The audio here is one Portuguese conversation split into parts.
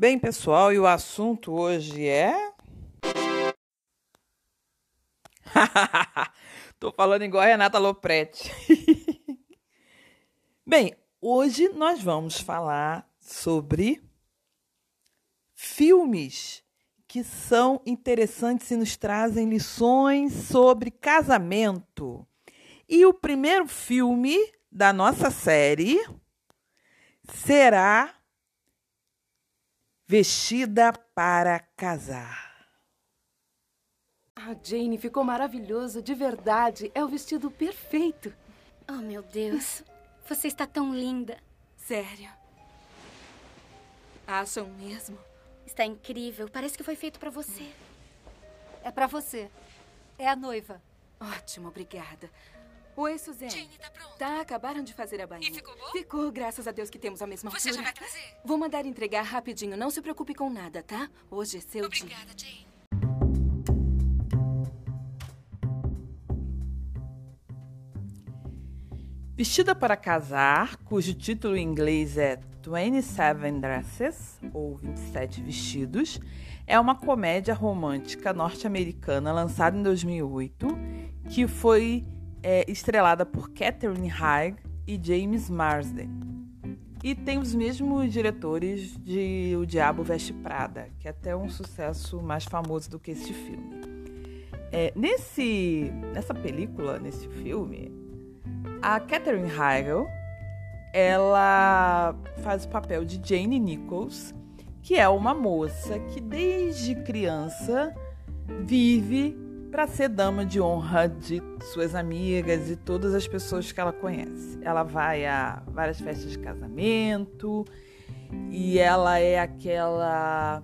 Bem, pessoal, e o assunto hoje é. Tô falando igual a Renata Lopretti. Bem, hoje nós vamos falar sobre filmes que são interessantes e nos trazem lições sobre casamento. E o primeiro filme da nossa série será Vestida para casar. Ah, Jane, ficou maravilhoso, de verdade. É o vestido perfeito. Oh, meu Deus. Você está tão linda. Sério? Acham mesmo? Está incrível. Parece que foi feito para você. É para você. É a noiva. Ótimo, obrigada. Oi, Suzane. Jane, tá pronta? Tá, acabaram de fazer a bainha. E ficou bom? Ficou, graças a Deus que temos a mesma Você altura. já vai trazer? Vou mandar entregar rapidinho, não se preocupe com nada, tá? Hoje é seu Obrigada, Jane. Vestida para Casar, cujo título em inglês é 27 Dresses, ou 27 Vestidos, é uma comédia romântica norte-americana lançada em 2008, que foi é, estrelada por Catherine Haig e James Marsden. E tem os mesmos diretores de O Diabo Veste Prada, que é até um sucesso mais famoso do que este filme. É, nesse, nessa película, nesse filme, a Catherine Heigl, ela faz o papel de Jane Nichols, que é uma moça que desde criança vive para ser dama de honra de suas amigas e todas as pessoas que ela conhece. Ela vai a várias festas de casamento e ela é aquela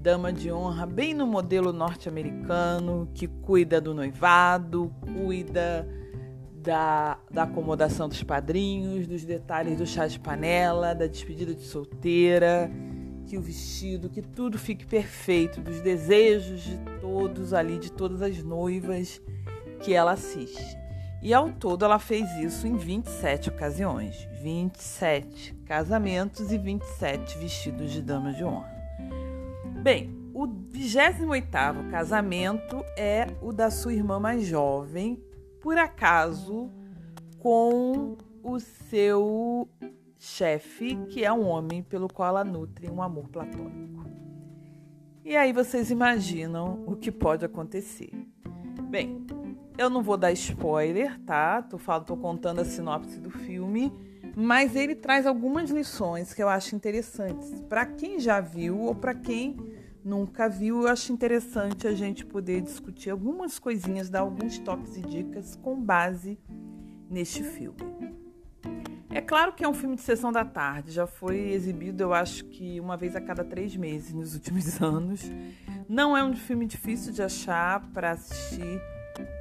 dama de honra bem no modelo norte-americano que cuida do noivado, cuida da, da acomodação dos padrinhos, dos detalhes do chá de panela, da despedida de solteira, que o vestido, que tudo fique perfeito, dos desejos de todos ali, de todas as noivas que ela assiste. E ao todo ela fez isso em 27 ocasiões, 27 casamentos e 27 vestidos de dama de honra. Bem, o 28º casamento é o da sua irmã mais jovem, por acaso com o seu chefe, que é um homem pelo qual ela nutre um amor platônico. E aí vocês imaginam o que pode acontecer. Bem, eu não vou dar spoiler, tá? Tô, falando, tô contando a sinopse do filme, mas ele traz algumas lições que eu acho interessantes. Para quem já viu ou para quem nunca viu, eu acho interessante a gente poder discutir algumas coisinhas, dar alguns toques e dicas com base neste filme. É claro que é um filme de sessão da tarde, já foi exibido, eu acho que uma vez a cada três meses nos últimos anos. Não é um filme difícil de achar para assistir,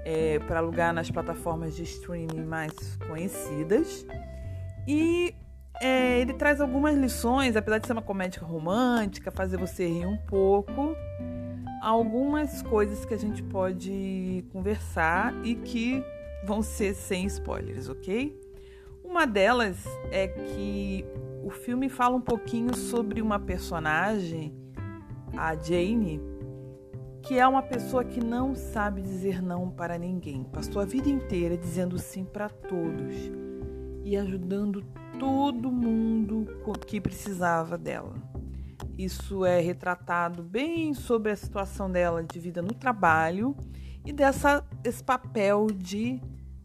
é, para alugar nas plataformas de streaming mais conhecidas. E é, ele traz algumas lições, apesar de ser uma comédia romântica, fazer você rir um pouco, algumas coisas que a gente pode conversar e que vão ser sem spoilers, ok? Uma delas é que o filme fala um pouquinho sobre uma personagem, a Jane, que é uma pessoa que não sabe dizer não para ninguém. Passou a vida inteira dizendo sim para todos e ajudando todo mundo que precisava dela. Isso é retratado bem sobre a situação dela de vida no trabalho e dessa esse papel de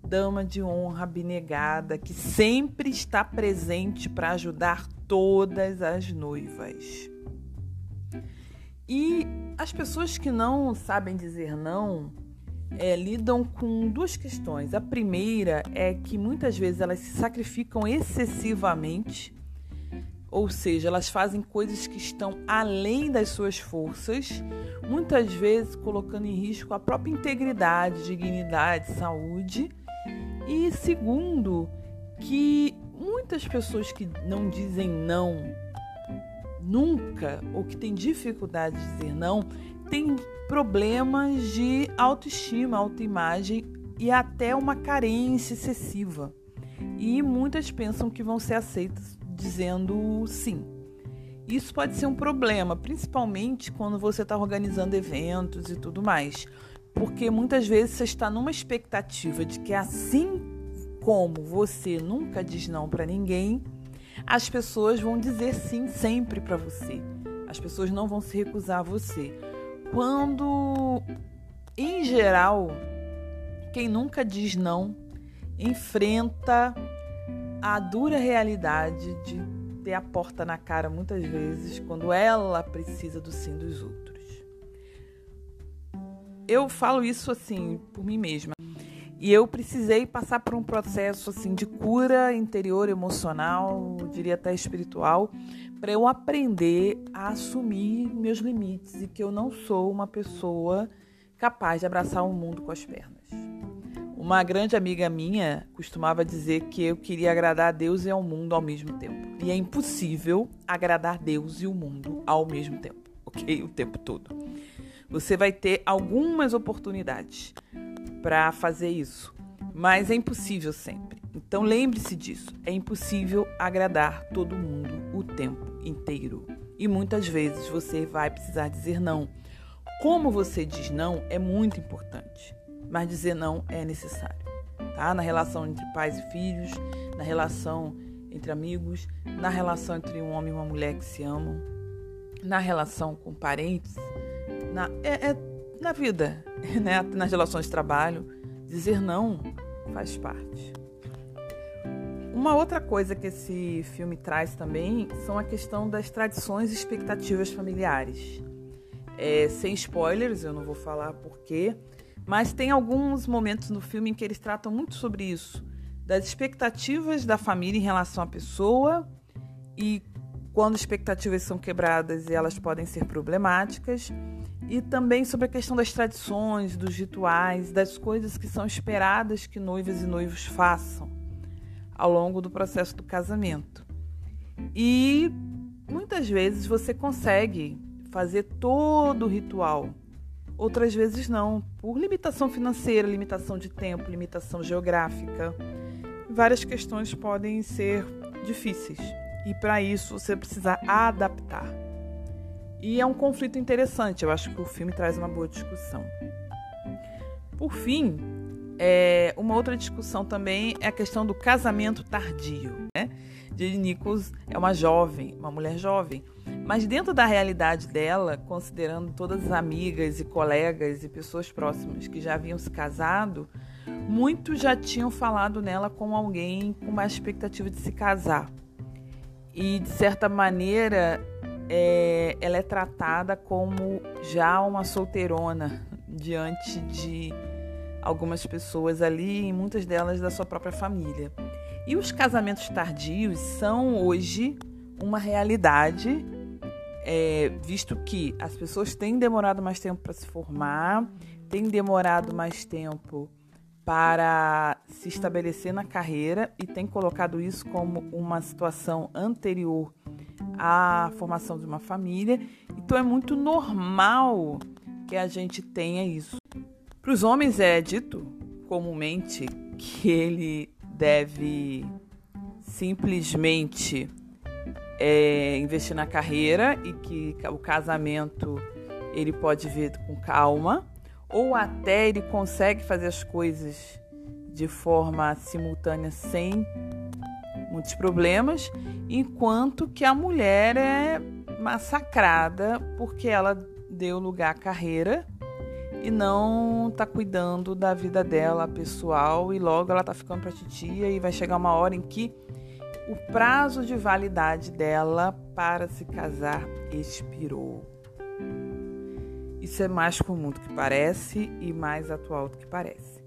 dama de honra abnegada que sempre está presente para ajudar todas as noivas. E as pessoas que não sabem dizer não é, lidam com duas questões. A primeira é que muitas vezes elas se sacrificam excessivamente ou seja, elas fazem coisas que estão além das suas forças, muitas vezes colocando em risco a própria integridade, dignidade, saúde. E segundo, que muitas pessoas que não dizem não nunca ou que têm dificuldade de dizer não têm problemas de autoestima, autoimagem e até uma carência excessiva. E muitas pensam que vão ser aceitas dizendo sim. Isso pode ser um problema, principalmente quando você está organizando eventos e tudo mais, porque muitas vezes você está numa expectativa de que assim como você nunca diz não para ninguém, as pessoas vão dizer sim sempre para você. As pessoas não vão se recusar a você. Quando, em geral, quem nunca diz não enfrenta a dura realidade de ter a porta na cara muitas vezes quando ela precisa do sim dos outros. Eu falo isso assim por mim mesma. E eu precisei passar por um processo assim de cura interior emocional, diria até espiritual, para eu aprender a assumir meus limites e que eu não sou uma pessoa capaz de abraçar o mundo com as pernas. Uma grande amiga minha costumava dizer que eu queria agradar a Deus e ao mundo ao mesmo tempo. E é impossível agradar Deus e o mundo ao mesmo tempo, ok? O tempo todo. Você vai ter algumas oportunidades para fazer isso, mas é impossível sempre. Então lembre-se disso: é impossível agradar todo mundo o tempo inteiro. E muitas vezes você vai precisar dizer não. Como você diz não é muito importante, mas dizer não é necessário. Tá? Na relação entre pais e filhos, na relação entre amigos, na relação entre um homem e uma mulher que se amam, na relação com parentes, na, é, é na vida, né? nas relações de trabalho, dizer não faz parte. Uma outra coisa que esse filme traz também são a questão das tradições e expectativas familiares. É, sem spoilers, eu não vou falar porquê, mas tem alguns momentos no filme em que eles tratam muito sobre isso, das expectativas da família em relação à pessoa e quando expectativas são quebradas elas podem ser problemáticas e também sobre a questão das tradições, dos rituais, das coisas que são esperadas que noivas e noivos façam ao longo do processo do casamento. E muitas vezes você consegue fazer todo o ritual, outras vezes não, por limitação financeira, limitação de tempo, limitação geográfica. Várias questões podem ser difíceis e para isso você precisa adaptar. E é um conflito interessante, eu acho que o filme traz uma boa discussão. Por fim, é, uma outra discussão também é a questão do casamento tardio. Né? Jane Nichols é uma jovem, uma mulher jovem, mas dentro da realidade dela, considerando todas as amigas e colegas e pessoas próximas que já haviam se casado, muitos já tinham falado nela com alguém com uma expectativa de se casar. E de certa maneira, é, ela é tratada como já uma solteirona diante de algumas pessoas ali, e muitas delas da sua própria família. E os casamentos tardios são hoje uma realidade, é, visto que as pessoas têm demorado mais tempo para se formar, têm demorado mais tempo para se estabelecer na carreira e têm colocado isso como uma situação anterior a formação de uma família. Então é muito normal que a gente tenha isso. Para os homens é dito comumente que ele deve simplesmente é, investir na carreira e que o casamento ele pode ver com calma, ou até ele consegue fazer as coisas de forma simultânea sem muitos problemas, enquanto que a mulher é massacrada porque ela deu lugar à carreira e não está cuidando da vida dela pessoal e logo ela está ficando para titia e vai chegar uma hora em que o prazo de validade dela para se casar expirou. Isso é mais comum do que parece e mais atual do que parece.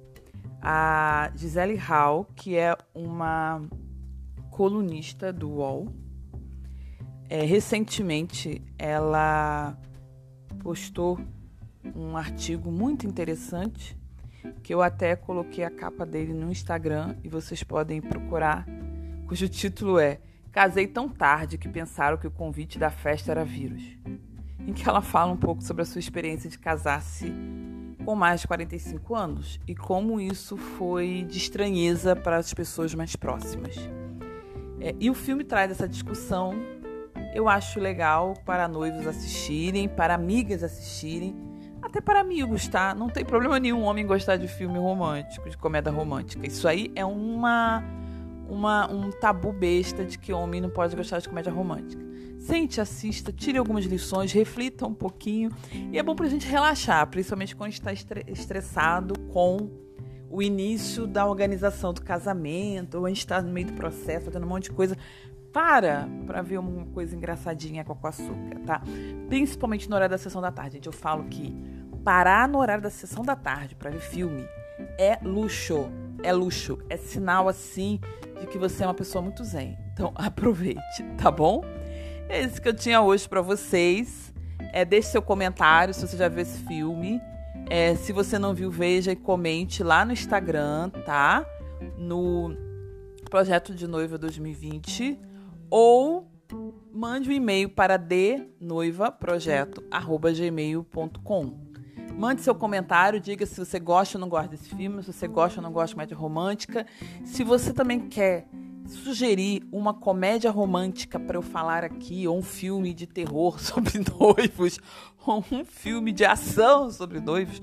A Gisele Hall, que é uma colunista do UOL, É, recentemente ela postou um artigo muito interessante que eu até coloquei a capa dele no Instagram e vocês podem procurar, cujo título é Casei tão tarde que pensaram que o convite da festa era vírus. Em que ela fala um pouco sobre a sua experiência de casar-se com mais de 45 anos e como isso foi de estranheza para as pessoas mais próximas. É, e o filme traz essa discussão. Eu acho legal para noivos assistirem, para amigas assistirem, até para amigos, tá? Não tem problema nenhum homem gostar de filme romântico, de comédia romântica. Isso aí é uma, uma um tabu besta de que homem não pode gostar de comédia romântica. Sente, assista, tire algumas lições, reflita um pouquinho. E é bom pra gente relaxar, principalmente quando está estressado com o início da organização do casamento, ou a gente está no meio do processo, fazendo um monte de coisa. Para para ver uma coisa engraçadinha com açúcar, tá? Principalmente no horário da sessão da tarde. Gente, eu falo que parar no horário da sessão da tarde para ver filme é luxo. É luxo. É sinal, assim, de que você é uma pessoa muito zen. Então, aproveite, tá bom? É isso que eu tinha hoje para vocês. É, deixe seu comentário se você já viu esse filme. É, se você não viu, veja e comente lá no Instagram, tá? No Projeto de Noiva 2020. Ou mande um e-mail para dnoivaprojeto.gmail.com. Mande seu comentário, diga se você gosta ou não gosta desse filme, se você gosta ou não gosta de comédia romântica. Se você também quer sugerir uma comédia romântica para eu falar aqui, ou um filme de terror sobre noivos, ou um filme de ação sobre noivos,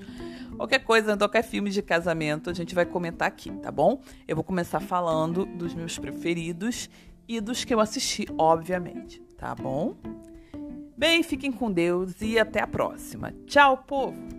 qualquer coisa, qualquer filme de casamento, a gente vai comentar aqui, tá bom? Eu vou começar falando dos meus preferidos e dos que eu assisti, obviamente, tá bom? Bem, fiquem com Deus e até a próxima. Tchau, povo!